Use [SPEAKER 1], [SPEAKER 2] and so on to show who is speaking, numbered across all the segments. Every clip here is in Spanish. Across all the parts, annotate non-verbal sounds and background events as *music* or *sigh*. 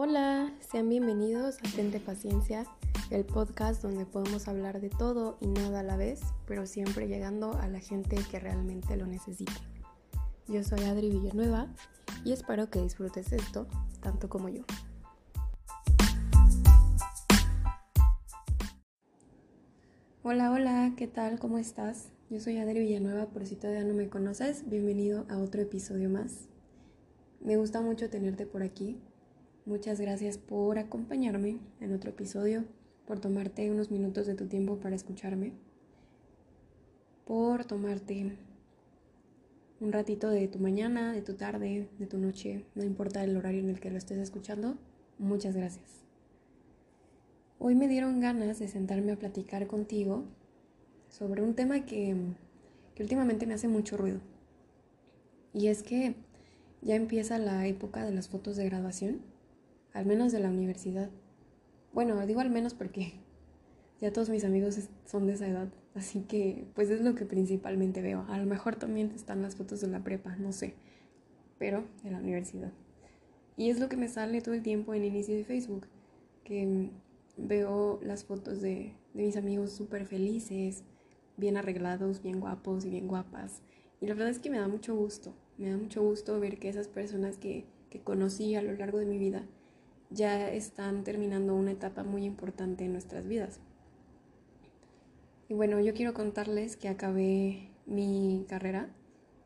[SPEAKER 1] Hola, sean bienvenidos a Tente Paciencia, el podcast donde podemos hablar de todo y nada a la vez, pero siempre llegando a la gente que realmente lo necesita. Yo soy Adri Villanueva y espero que disfrutes esto tanto como yo. Hola, hola, ¿qué tal? ¿Cómo estás? Yo soy Adri Villanueva, por si todavía no me conoces, bienvenido a otro episodio más. Me gusta mucho tenerte por aquí. Muchas gracias por acompañarme en otro episodio, por tomarte unos minutos de tu tiempo para escucharme, por tomarte un ratito de tu mañana, de tu tarde, de tu noche, no importa el horario en el que lo estés escuchando. Muchas gracias. Hoy me dieron ganas de sentarme a platicar contigo sobre un tema que, que últimamente me hace mucho ruido. Y es que ya empieza la época de las fotos de graduación, al menos de la universidad. Bueno, digo al menos porque *laughs* ya todos mis amigos son de esa edad, así que pues es lo que principalmente veo. A lo mejor también están las fotos de la prepa, no sé, pero de la universidad. Y es lo que me sale todo el tiempo en inicio de Facebook, que veo las fotos de, de mis amigos súper felices, bien arreglados, bien guapos y bien guapas. Y la verdad es que me da mucho gusto, me da mucho gusto ver que esas personas que, que conocí a lo largo de mi vida ya están terminando una etapa muy importante en nuestras vidas. Y bueno, yo quiero contarles que acabé mi carrera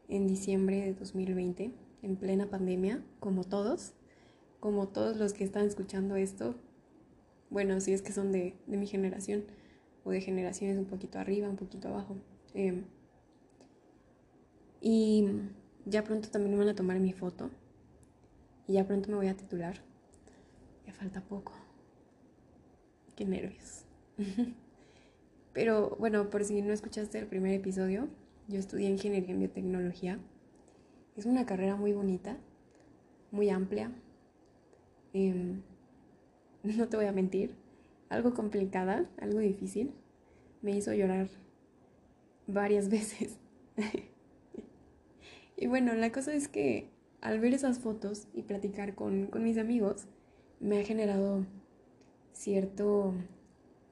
[SPEAKER 1] en diciembre de 2020, en plena pandemia, como todos, como todos los que están escuchando esto. Bueno, si es que son de, de mi generación o de generaciones un poquito arriba, un poquito abajo. Eh, y ya pronto también me van a tomar mi foto. Y ya pronto me voy a titular. Ya falta poco. Qué nervios. *laughs* Pero bueno, por si no escuchaste el primer episodio, yo estudié ingeniería en biotecnología. Es una carrera muy bonita, muy amplia. Eh, *laughs* no te voy a mentir, algo complicada, algo difícil. Me hizo llorar varias *laughs* veces. y bueno, la cosa es que al ver esas fotos y platicar con, con mis amigos, me ha generado cierto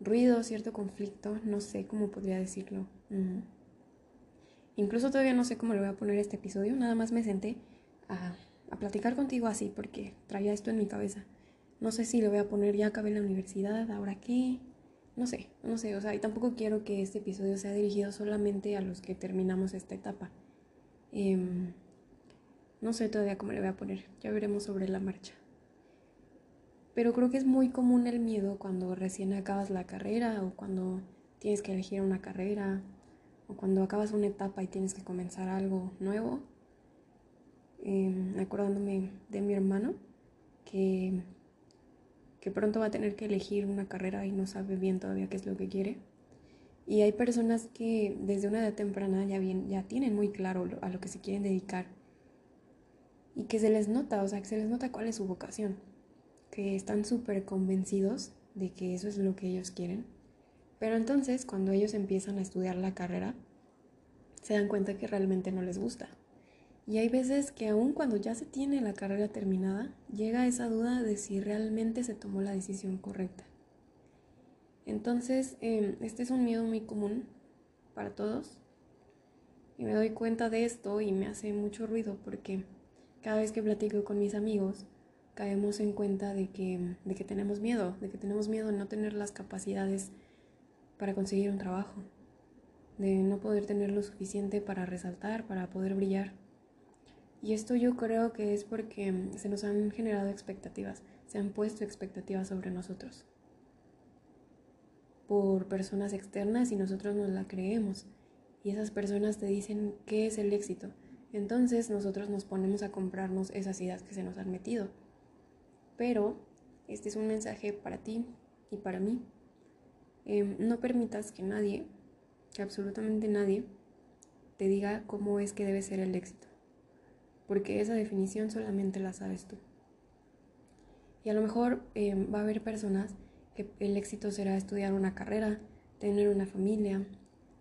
[SPEAKER 1] ruido, cierto conflicto, no sé cómo podría decirlo. Incluso todavía no sé cómo le voy a poner este episodio, nada más me senté a, a platicar contigo así porque traía esto en mi cabeza. No sé si le voy a poner ya acabé la universidad, ahora qué. No sé, no sé, o sea, y tampoco quiero que este episodio sea dirigido solamente a los que terminamos esta etapa. Eh, no sé todavía cómo le voy a poner, ya veremos sobre la marcha. Pero creo que es muy común el miedo cuando recién acabas la carrera o cuando tienes que elegir una carrera o cuando acabas una etapa y tienes que comenzar algo nuevo. Eh, acordándome de mi hermano que que pronto va a tener que elegir una carrera y no sabe bien todavía qué es lo que quiere. Y hay personas que desde una edad temprana ya, bien, ya tienen muy claro a lo que se quieren dedicar y que se les nota, o sea, que se les nota cuál es su vocación, que están súper convencidos de que eso es lo que ellos quieren. Pero entonces, cuando ellos empiezan a estudiar la carrera, se dan cuenta que realmente no les gusta y hay veces que aun cuando ya se tiene la carrera terminada, llega esa duda de si realmente se tomó la decisión correcta. Entonces, em, este es un miedo muy común para todos. Y me doy cuenta de esto y me hace mucho ruido porque cada vez que platico con mis amigos, caemos en cuenta de que, de que tenemos miedo, de que tenemos miedo de no tener las capacidades para conseguir un trabajo, de no poder tener lo suficiente para resaltar, para poder brillar. Y esto yo creo que es porque se nos han generado expectativas, se han puesto expectativas sobre nosotros por personas externas y nosotros nos la creemos. Y esas personas te dicen qué es el éxito. Entonces nosotros nos ponemos a comprarnos esas ideas que se nos han metido. Pero este es un mensaje para ti y para mí. Em, no permitas que nadie, que absolutamente nadie, te diga cómo es que debe ser el éxito porque esa definición solamente la sabes tú. Y a lo mejor eh, va a haber personas que el éxito será estudiar una carrera, tener una familia,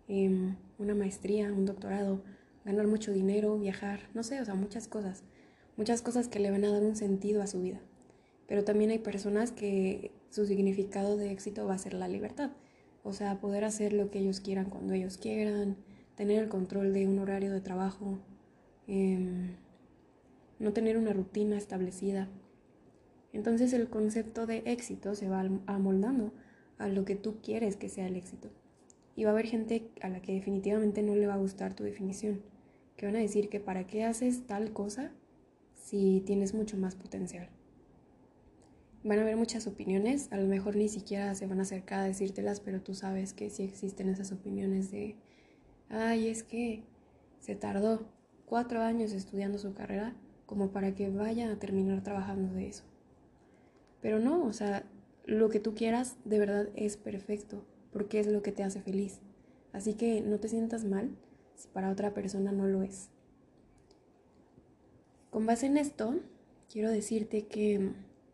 [SPEAKER 1] em, una maestría, un doctorado, ganar mucho dinero, viajar, no sé, o sea, muchas cosas, muchas cosas que le van a dar un sentido a su vida. Pero también hay personas que su significado de éxito va a ser la libertad. O sea, poder hacer lo que ellos quieran cuando ellos quieran, tener el control de un horario de trabajo, em, no tener una rutina establecida. Entonces el concepto de éxito se va amoldando a lo que tú quieres que sea el éxito. Y va a haber gente a la que definitivamente no le va a gustar tu definición, que van a decir que para qué haces tal cosa si tienes mucho más potencial. Van a haber muchas opiniones, a lo mejor ni siquiera se van a acercar a decírtelas, pero tú sabes que sí existen esas opiniones de, ay, es que se tardó cuatro años estudiando su carrera como para que vaya a terminar trabajando de eso. Pero no, o sea, lo que tú quieras de verdad es perfecto, porque es lo que te hace feliz. Así que no te sientas mal si para otra persona no lo es. Con base en esto, quiero decirte que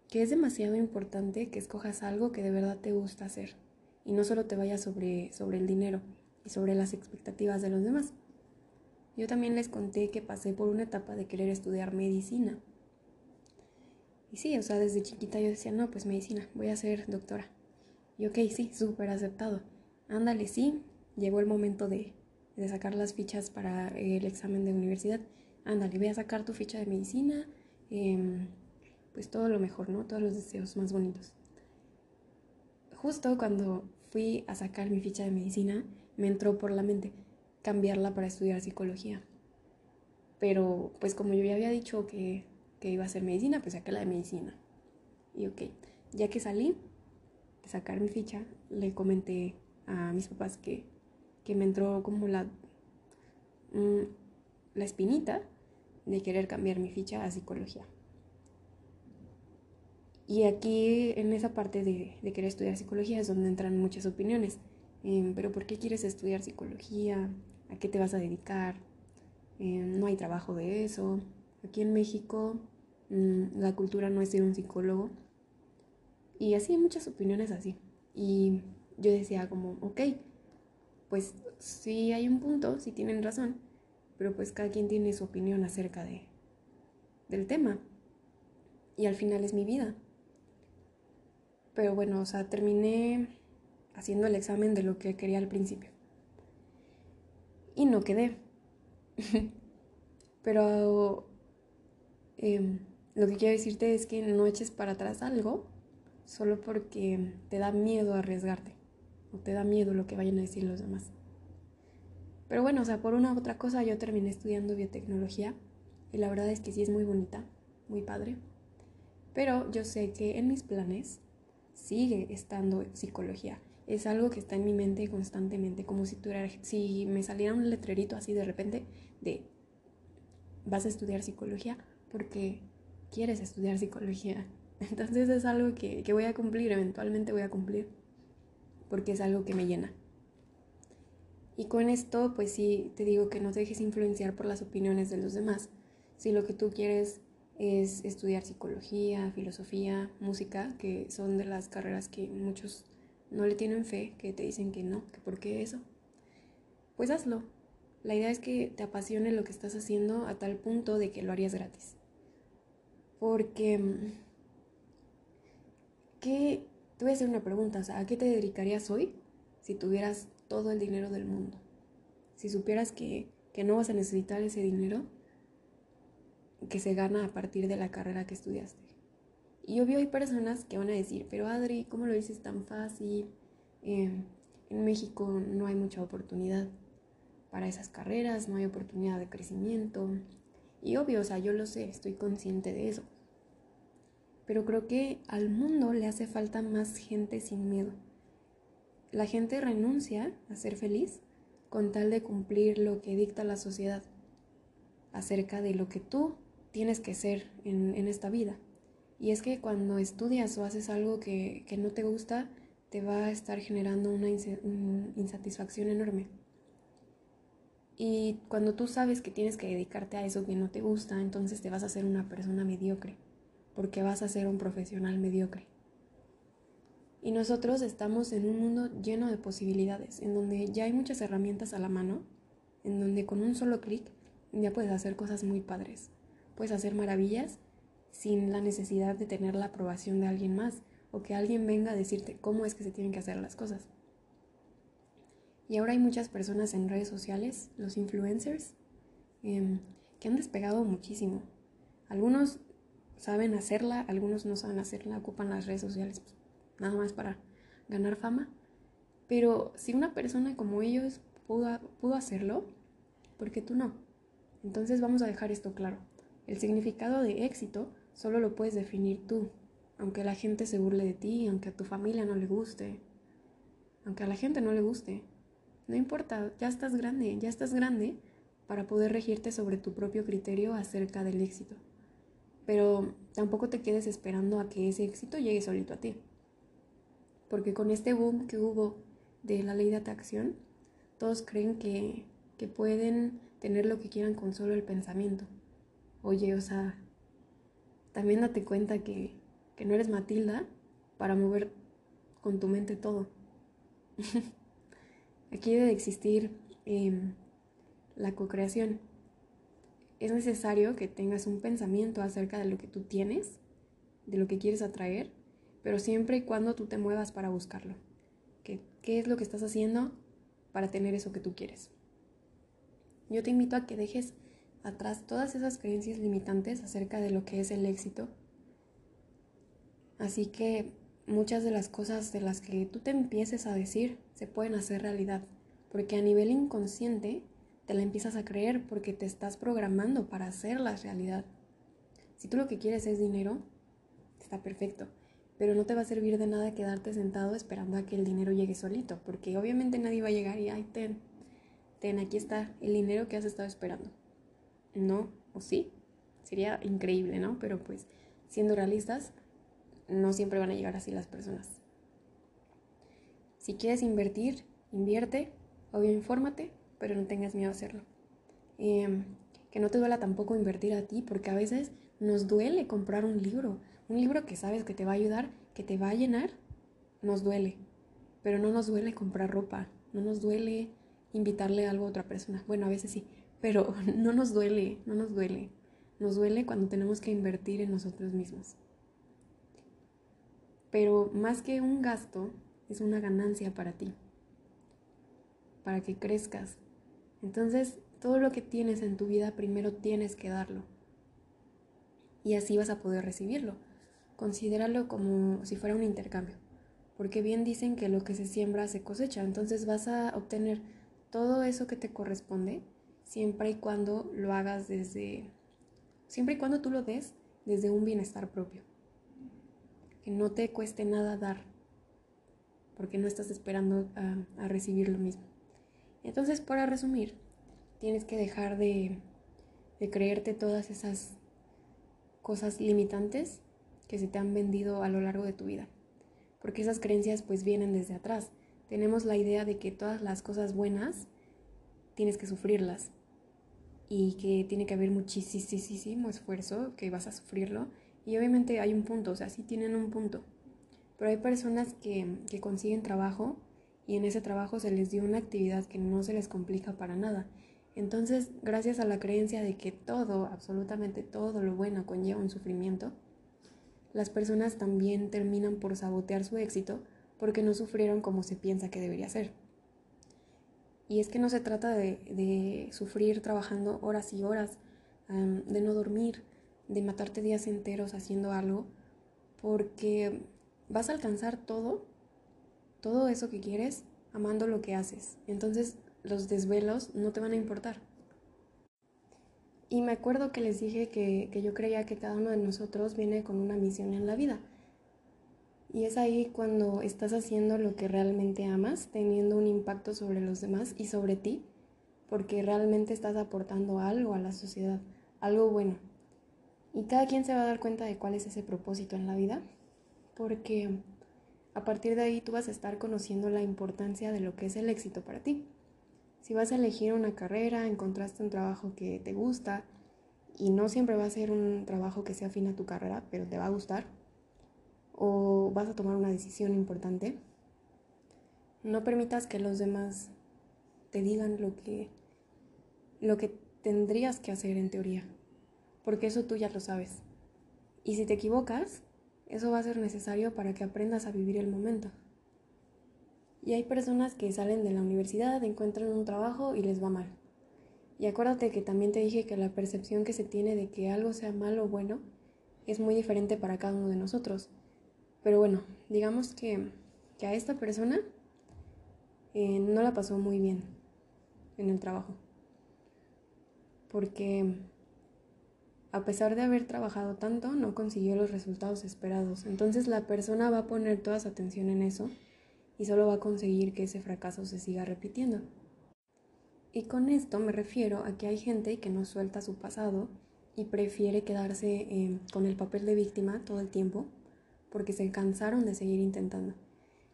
[SPEAKER 1] que es demasiado importante que escojas algo que de verdad te gusta hacer y no solo te vayas sobre, sobre el dinero y sobre las expectativas de los demás. Yo también les conté que pasé por una etapa de querer estudiar medicina. Y sí, o sea, desde chiquita yo decía, no, pues medicina, voy a ser doctora. Y ok, sí, súper aceptado. Ándale, sí, llegó el momento de, de sacar las fichas para el examen de universidad. Ándale, voy a sacar tu ficha de medicina. Eh, pues todo lo mejor, ¿no? Todos los deseos más bonitos. Justo cuando fui a sacar mi ficha de medicina, me entró por la mente cambiarla para estudiar psicología. Pero pues como yo ya había dicho que, que iba a hacer medicina, pues saqué la de medicina. Y ok, ya que salí de sacar mi ficha, le comenté a mis papás que, que me entró como la, mm, la espinita de querer cambiar mi ficha a psicología. Y aquí en esa parte de, querer estudiar psicología es donde entran muchas opiniones. Em, pero ¿por qué quieres estudiar psicología? ¿A qué te vas a dedicar? Em, no hay trabajo de eso. Aquí en México mm, la cultura no es ser un psicólogo. Y así hay muchas opiniones así. Y yo decía como, ok, pues sí hay un punto, sí tienen razón, pero pues cada quien tiene su opinión acerca de, del tema. Y al final es mi vida. Pero bueno, o sea, terminé haciendo el examen de lo que quería al principio. Y no quedé. *laughs* Pero em, lo que quiero decirte es que no eches para atrás algo solo porque te da miedo arriesgarte o te da miedo lo que vayan a decir los demás. Pero bueno, o sea, por una u otra cosa yo terminé estudiando biotecnología y la verdad es que sí es muy bonita, muy padre. Pero yo sé que en mis planes sigue estando psicología. Es algo que está en mi mente constantemente, como si, tuviera, si me saliera un letrerito así de repente de vas a estudiar psicología porque quieres estudiar psicología. *laughs* Entonces es algo que, que voy a cumplir, eventualmente voy a cumplir, porque es algo que me llena. Y con esto, pues sí, te digo que no te dejes influenciar por las opiniones de los demás. Si lo que tú quieres es estudiar psicología, filosofía, música, que son de las carreras que muchos no le tienen fe, que te dicen que no, que por qué eso. Pues hazlo. La idea es que te apasione lo que estás haciendo a tal punto de que lo harías gratis. Porque, mm, ¿qué? Te voy a hacer una pregunta, ¿a qué te dedicarías hoy si tuvieras todo el dinero del mundo? Si supieras que, que no vas a necesitar ese dinero que se gana a partir de la carrera que estudiaste. Y obvio hay personas que van a decir, pero Adri, ¿cómo lo dices tan fácil? Em, en México no hay mucha oportunidad para esas carreras, no hay oportunidad de crecimiento. Y obvio, o sea, yo lo sé, estoy consciente de eso. Pero creo que al mundo le hace falta más gente sin miedo. La gente renuncia a ser feliz con tal de cumplir lo que dicta la sociedad acerca de lo que tú tienes que ser en, esta vida. Y es que cuando estudias o haces algo que, no te gusta, te va a estar generando una insatisfacción enorme. Y cuando tú sabes que tienes que dedicarte a eso que no te gusta, entonces te vas a ser una persona mediocre, porque vas a ser un profesional mediocre. Y nosotros estamos en un mundo lleno de posibilidades, en donde ya hay muchas herramientas a la mano, en donde con un solo clic ya puedes hacer cosas muy padres puedes hacer maravillas sin la necesidad de tener la aprobación de alguien más o que alguien venga a decirte cómo es que se tienen que hacer las cosas. Y ahora hay muchas personas en redes sociales, los influencers, em, que han despegado muchísimo. Algunos saben hacerla, algunos no saben hacerla, ocupan las redes sociales pues, nada más para ganar fama. Pero si una persona como ellos pudo, pudo hacerlo, ¿por qué tú no? Entonces vamos a dejar esto claro. El significado de éxito solo lo puedes definir tú, aunque la gente se burle de ti, aunque a tu familia no le guste, aunque a la gente no le guste. No importa, ya estás grande, ya estás grande para poder regirte sobre tu propio criterio acerca del éxito. Pero tampoco te quedes esperando a que ese éxito llegue solito a ti. Porque con este boom que hubo de la ley de atracción, todos creen que, que pueden tener lo que quieran con solo el pensamiento. Oye, o sea, también date cuenta que, que no eres Matilda para mover con tu mente todo. *laughs* Aquí debe existir em, la co-creación. Es necesario que tengas un pensamiento acerca de lo que tú tienes, de lo que quieres atraer, pero siempre y cuando tú te muevas para buscarlo. ¿Qué, qué es lo que estás haciendo para tener eso que tú quieres? Yo te invito a que dejes atrás todas esas creencias limitantes acerca de lo que es el éxito. Así que muchas de las cosas de las que tú te empieces a decir se pueden hacer realidad, porque a nivel inconsciente te la empiezas a creer porque te estás programando para hacerlas realidad. Si tú lo que quieres es dinero, está perfecto, pero no te va a servir de nada quedarte sentado esperando a que el dinero llegue solito, porque obviamente nadie va a llegar y, ay, ten, ten, aquí está el dinero que has estado esperando. No, o sí, sería increíble, ¿no? Pero pues, siendo realistas, no siempre van a llegar así las personas. Si quieres invertir, invierte, obvio infórmate, pero no tengas miedo a hacerlo. Em, que no te duela tampoco invertir a ti, porque a veces nos duele comprar un libro, un libro que sabes que te va a ayudar, que te va a llenar, nos duele, pero no nos duele comprar ropa, no nos duele invitarle algo a otra persona. Bueno, a veces sí, pero *laughs* no nos duele, no nos duele. Nos duele cuando tenemos que invertir en nosotros mismos. Pero más que un gasto, es una ganancia para ti, para que crezcas. Entonces, todo lo que tienes en tu vida primero tienes que darlo. Y así vas a poder recibirlo. Considéralo como si fuera un intercambio. Porque bien dicen que lo que se siembra se cosecha. Entonces vas a obtener todo eso que te corresponde siempre y cuando lo hagas desde, siempre y cuando tú lo des desde un bienestar propio que no te cueste nada dar, porque no estás esperando a, recibir lo mismo. Entonces, para resumir, tienes que dejar de, creerte todas esas cosas limitantes que se te han vendido a lo largo de tu vida, porque esas creencias pues vienen desde atrás. Tenemos la idea de que todas las cosas buenas tienes que sufrirlas y que tiene que haber muchísimo esfuerzo, que vas a sufrirlo y obviamente hay un punto, o sea, sí tienen un punto. Pero hay personas que, que consiguen trabajo y en ese trabajo se les dio una actividad que no se les complica para nada. Entonces, gracias a la creencia de que todo, absolutamente todo lo bueno conlleva un sufrimiento, las personas también terminan por sabotear su éxito porque no sufrieron como se piensa que debería ser. Y es que no se trata de, de sufrir trabajando horas y horas, de no dormir, de matarte días enteros haciendo algo, porque vas a alcanzar todo, todo eso que quieres, amando lo que haces. Entonces los desvelos no te van a importar. Y me acuerdo que les dije que, que yo creía que cada uno de nosotros viene con una misión en la vida. Y es ahí cuando estás haciendo lo que realmente amas, teniendo un impacto sobre los demás y sobre ti, porque realmente estás aportando algo a la sociedad, algo bueno. Y cada quien se va a dar cuenta de cuál es ese propósito en la vida, porque a partir de ahí tú vas a estar conociendo la importancia de lo que es el éxito para ti. Si vas a elegir una carrera, encontraste un trabajo que te gusta y no siempre va a ser un trabajo que sea afín a tu carrera, pero te va a gustar, o vas a tomar una decisión importante, no permitas que los demás te digan lo que, lo que tendrías que hacer en teoría porque eso tú ya lo sabes. Y si te equivocas, eso va a ser necesario para que aprendas a vivir el momento. Y hay personas que salen de la universidad, encuentran un trabajo y les va mal. Y acuérdate que también te dije que la percepción que se tiene de que algo sea malo o bueno es muy diferente para cada uno de nosotros. Pero bueno, digamos que, a esta persona eh, no la pasó muy bien en el trabajo. Porque a pesar de haber trabajado tanto, no consiguió los resultados esperados. Entonces la persona va a poner toda su atención en eso y solo va a conseguir que ese fracaso se siga repitiendo. Y con esto me refiero a que hay gente que no suelta su pasado y prefiere quedarse eh, con el papel de víctima todo el tiempo porque se cansaron de seguir intentando.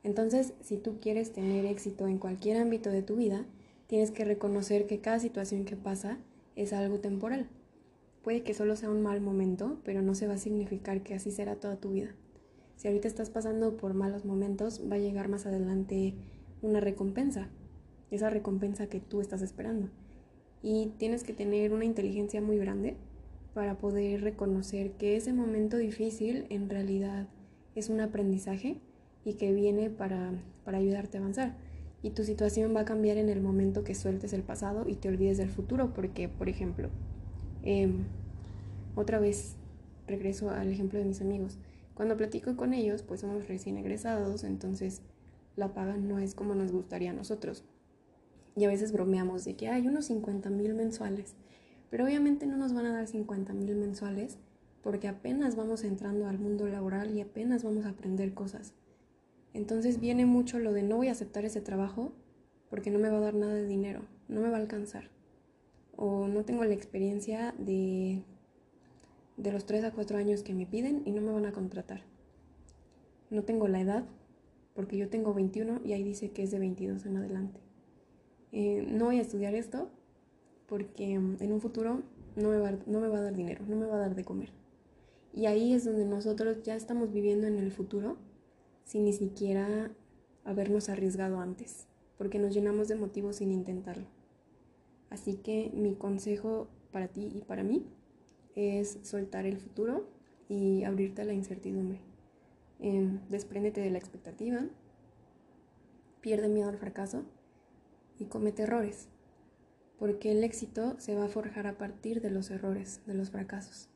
[SPEAKER 1] Entonces, si tú quieres tener éxito en cualquier ámbito de tu vida, tienes que reconocer que cada situación que pasa es algo temporal. Puede que solo sea un mal momento, pero no se va a significar que así será toda tu vida. Si ahorita estás pasando por malos momentos, va a llegar más adelante una recompensa, esa recompensa que tú estás esperando. Y tienes que tener una inteligencia muy grande para poder reconocer que ese momento difícil en realidad es un aprendizaje y que viene para, ayudarte a avanzar. Y tu situación va a cambiar en el momento que sueltes el pasado y te olvides del futuro, porque, por ejemplo, em, otra vez regreso al ejemplo de mis amigos. Cuando platico con ellos, pues somos recién egresados, entonces la paga no es como nos gustaría a nosotros. Y a veces bromeamos de que hay unos 50 mil mensuales, pero obviamente no nos van a dar 50 mil mensuales porque apenas vamos entrando al mundo laboral y apenas vamos a aprender cosas. Entonces viene mucho lo de no voy a aceptar ese trabajo porque no me va a dar nada de dinero, no me va a alcanzar. O no tengo la experiencia de de los 3 a 4 años que me piden y no me van a contratar. No tengo la edad, porque yo tengo 21 y ahí dice que es de 22 en adelante. Eh, no voy a estudiar esto porque mm, en un futuro no me, va, no me va a dar dinero, no me va a dar de comer. Y ahí es donde nosotros ya estamos viviendo en el futuro sin ni siquiera habernos arriesgado antes, porque nos llenamos de motivos sin intentarlo. Así que mi consejo para ti y para mí es soltar el futuro y abrirte a la incertidumbre. Eh, despréndete de la expectativa, pierde miedo al fracaso y comete errores, porque el éxito se va a forjar a partir de los errores, de los fracasos.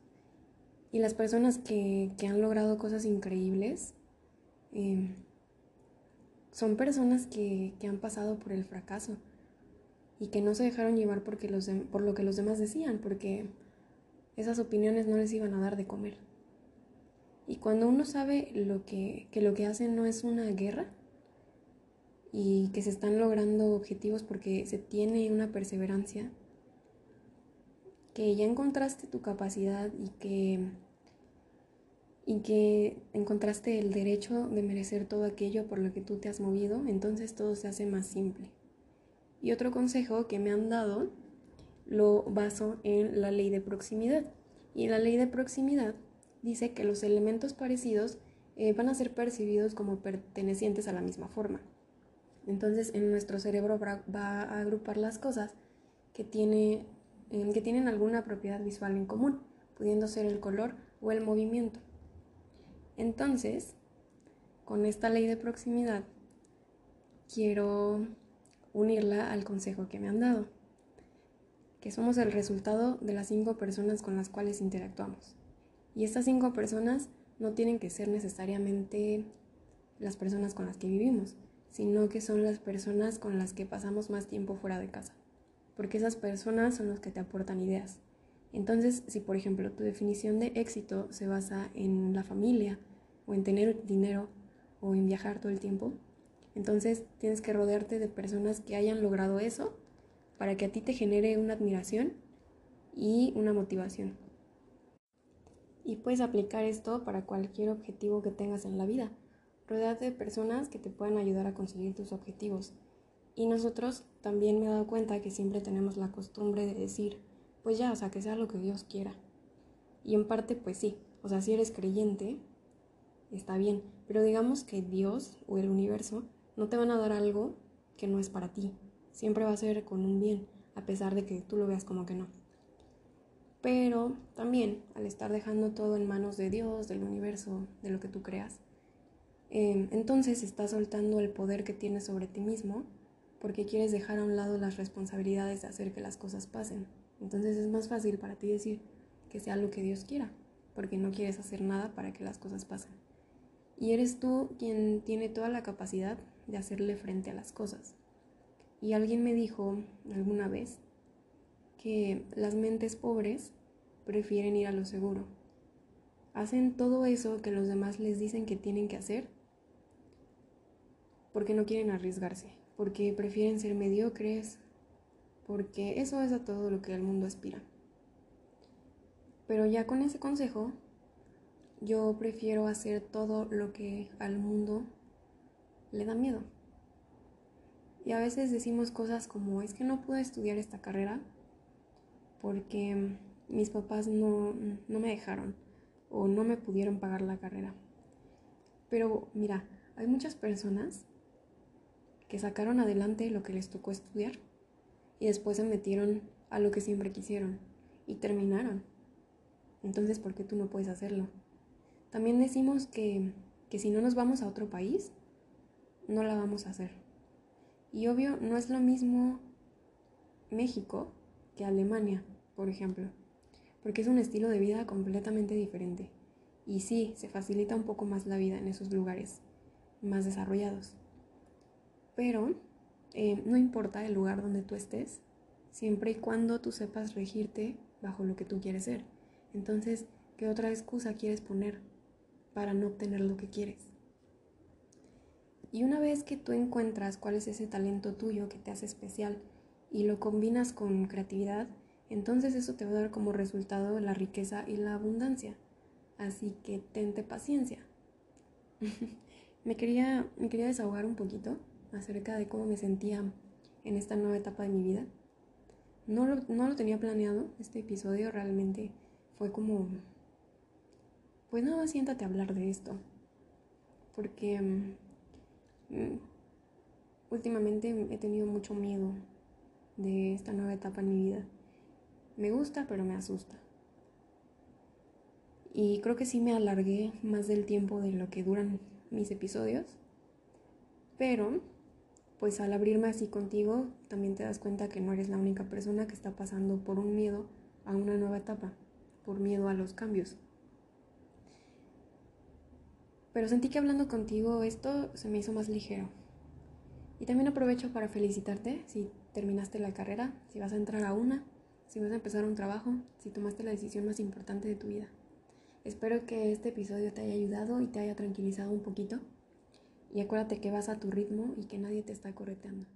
[SPEAKER 1] Y las personas que, han logrado cosas increíbles em, son personas que, han pasado por el fracaso y que no se dejaron llevar porque los por lo que los demás decían, porque esas opiniones no les iban a dar de comer. Y cuando uno sabe lo que, que lo que hacen no es una guerra y que se están logrando objetivos porque se tiene una perseverancia, que ya encontraste tu capacidad y que, y que encontraste el derecho de merecer todo aquello por lo que tú te has movido, entonces todo se hace más simple. Y otro consejo que me han dado lo baso en la ley de proximidad. Y la ley de proximidad dice que los elementos parecidos eh, van a ser percibidos como pertenecientes a la misma forma. Entonces en nuestro cerebro va a agrupar las cosas que, tiene, que tienen alguna propiedad visual en común, pudiendo ser el color o el movimiento. Entonces, con esta ley de proximidad, quiero unirla al consejo que me han dado que somos el resultado de las cinco personas con las cuales interactuamos. Y estas cinco personas no tienen que ser necesariamente las personas con las que vivimos, sino que son las personas con las que pasamos más tiempo fuera de casa, porque esas personas son las que te aportan ideas. Entonces, si por ejemplo tu definición de éxito se basa en la familia, o en tener dinero, o en viajar todo el tiempo, entonces tienes que rodearte de personas que hayan logrado eso para que a ti te genere una admiración y una motivación. Y puedes aplicar esto para cualquier objetivo que tengas en la vida. Rodeate de personas que te puedan ayudar a conseguir tus objetivos. Y nosotros también me he dado cuenta que siempre tenemos la costumbre de decir, pues ya, o sea, que sea lo que Dios quiera. Y en parte, pues sí, o sea, si eres creyente, está bien, pero digamos que Dios o el universo no te van a dar algo que no es para ti, siempre va a ser con un bien, a pesar de que tú lo veas como que no. Pero también al estar dejando todo en manos de Dios, del universo, de lo que tú creas, em, entonces estás soltando el poder que tienes sobre ti mismo porque quieres dejar a un lado las responsabilidades de hacer que las cosas pasen. Entonces es más fácil para ti decir que sea lo que Dios quiera, porque no quieres hacer nada para que las cosas pasen. Y eres tú quien tiene toda la capacidad de hacerle frente a las cosas. Y alguien me dijo alguna vez que las mentes pobres prefieren ir a lo seguro. Hacen todo eso que los demás les dicen que tienen que hacer porque no quieren arriesgarse, porque prefieren ser mediocres, porque eso es a todo lo que el mundo aspira. Pero ya con ese consejo, yo prefiero hacer todo lo que al mundo le da miedo. Y a veces decimos cosas como, es que no pude estudiar esta carrera porque mis papás no, no me dejaron o no me pudieron pagar la carrera. Pero mira, hay muchas personas que sacaron adelante lo que les tocó estudiar y después se metieron a lo que siempre quisieron y terminaron. Entonces, ¿por qué tú no puedes hacerlo? También decimos que, que si no nos vamos a otro país, no la vamos a hacer. Y obvio, no es lo mismo México que Alemania, por ejemplo, porque es un estilo de vida completamente diferente. Y sí, se facilita un poco más la vida en esos lugares más desarrollados. Pero eh, no importa el lugar donde tú estés, siempre y cuando tú sepas regirte bajo lo que tú quieres ser. Entonces, ¿qué otra excusa quieres poner para no obtener lo que quieres? Y una vez que tú encuentras cuál es ese talento tuyo que te hace especial y lo combinas con creatividad, entonces eso te va a dar como resultado la riqueza y la abundancia. Así que tente paciencia. *laughs* me, quería, me quería desahogar un poquito acerca de cómo me sentía en esta nueva etapa de mi vida. No lo, no lo tenía planeado, este episodio realmente fue como, pues nada siéntate a hablar de esto, porque mm, últimamente he tenido mucho miedo de esta nueva etapa en mi vida. Me gusta, pero me asusta. Y creo que sí me alargué más del tiempo de lo que duran mis episodios, pero pues al abrirme así contigo, también te das cuenta que no eres la única persona que está pasando por un miedo a una nueva etapa, por miedo a los cambios. Pero sentí que hablando contigo esto se me hizo más ligero. Y también aprovecho para felicitarte si terminaste la carrera, si vas a entrar a una, si vas a empezar un trabajo, si tomaste la decisión más importante de tu vida. Espero que este episodio te haya ayudado y te haya tranquilizado un poquito. Y acuérdate que vas a tu ritmo y que nadie te está correteando.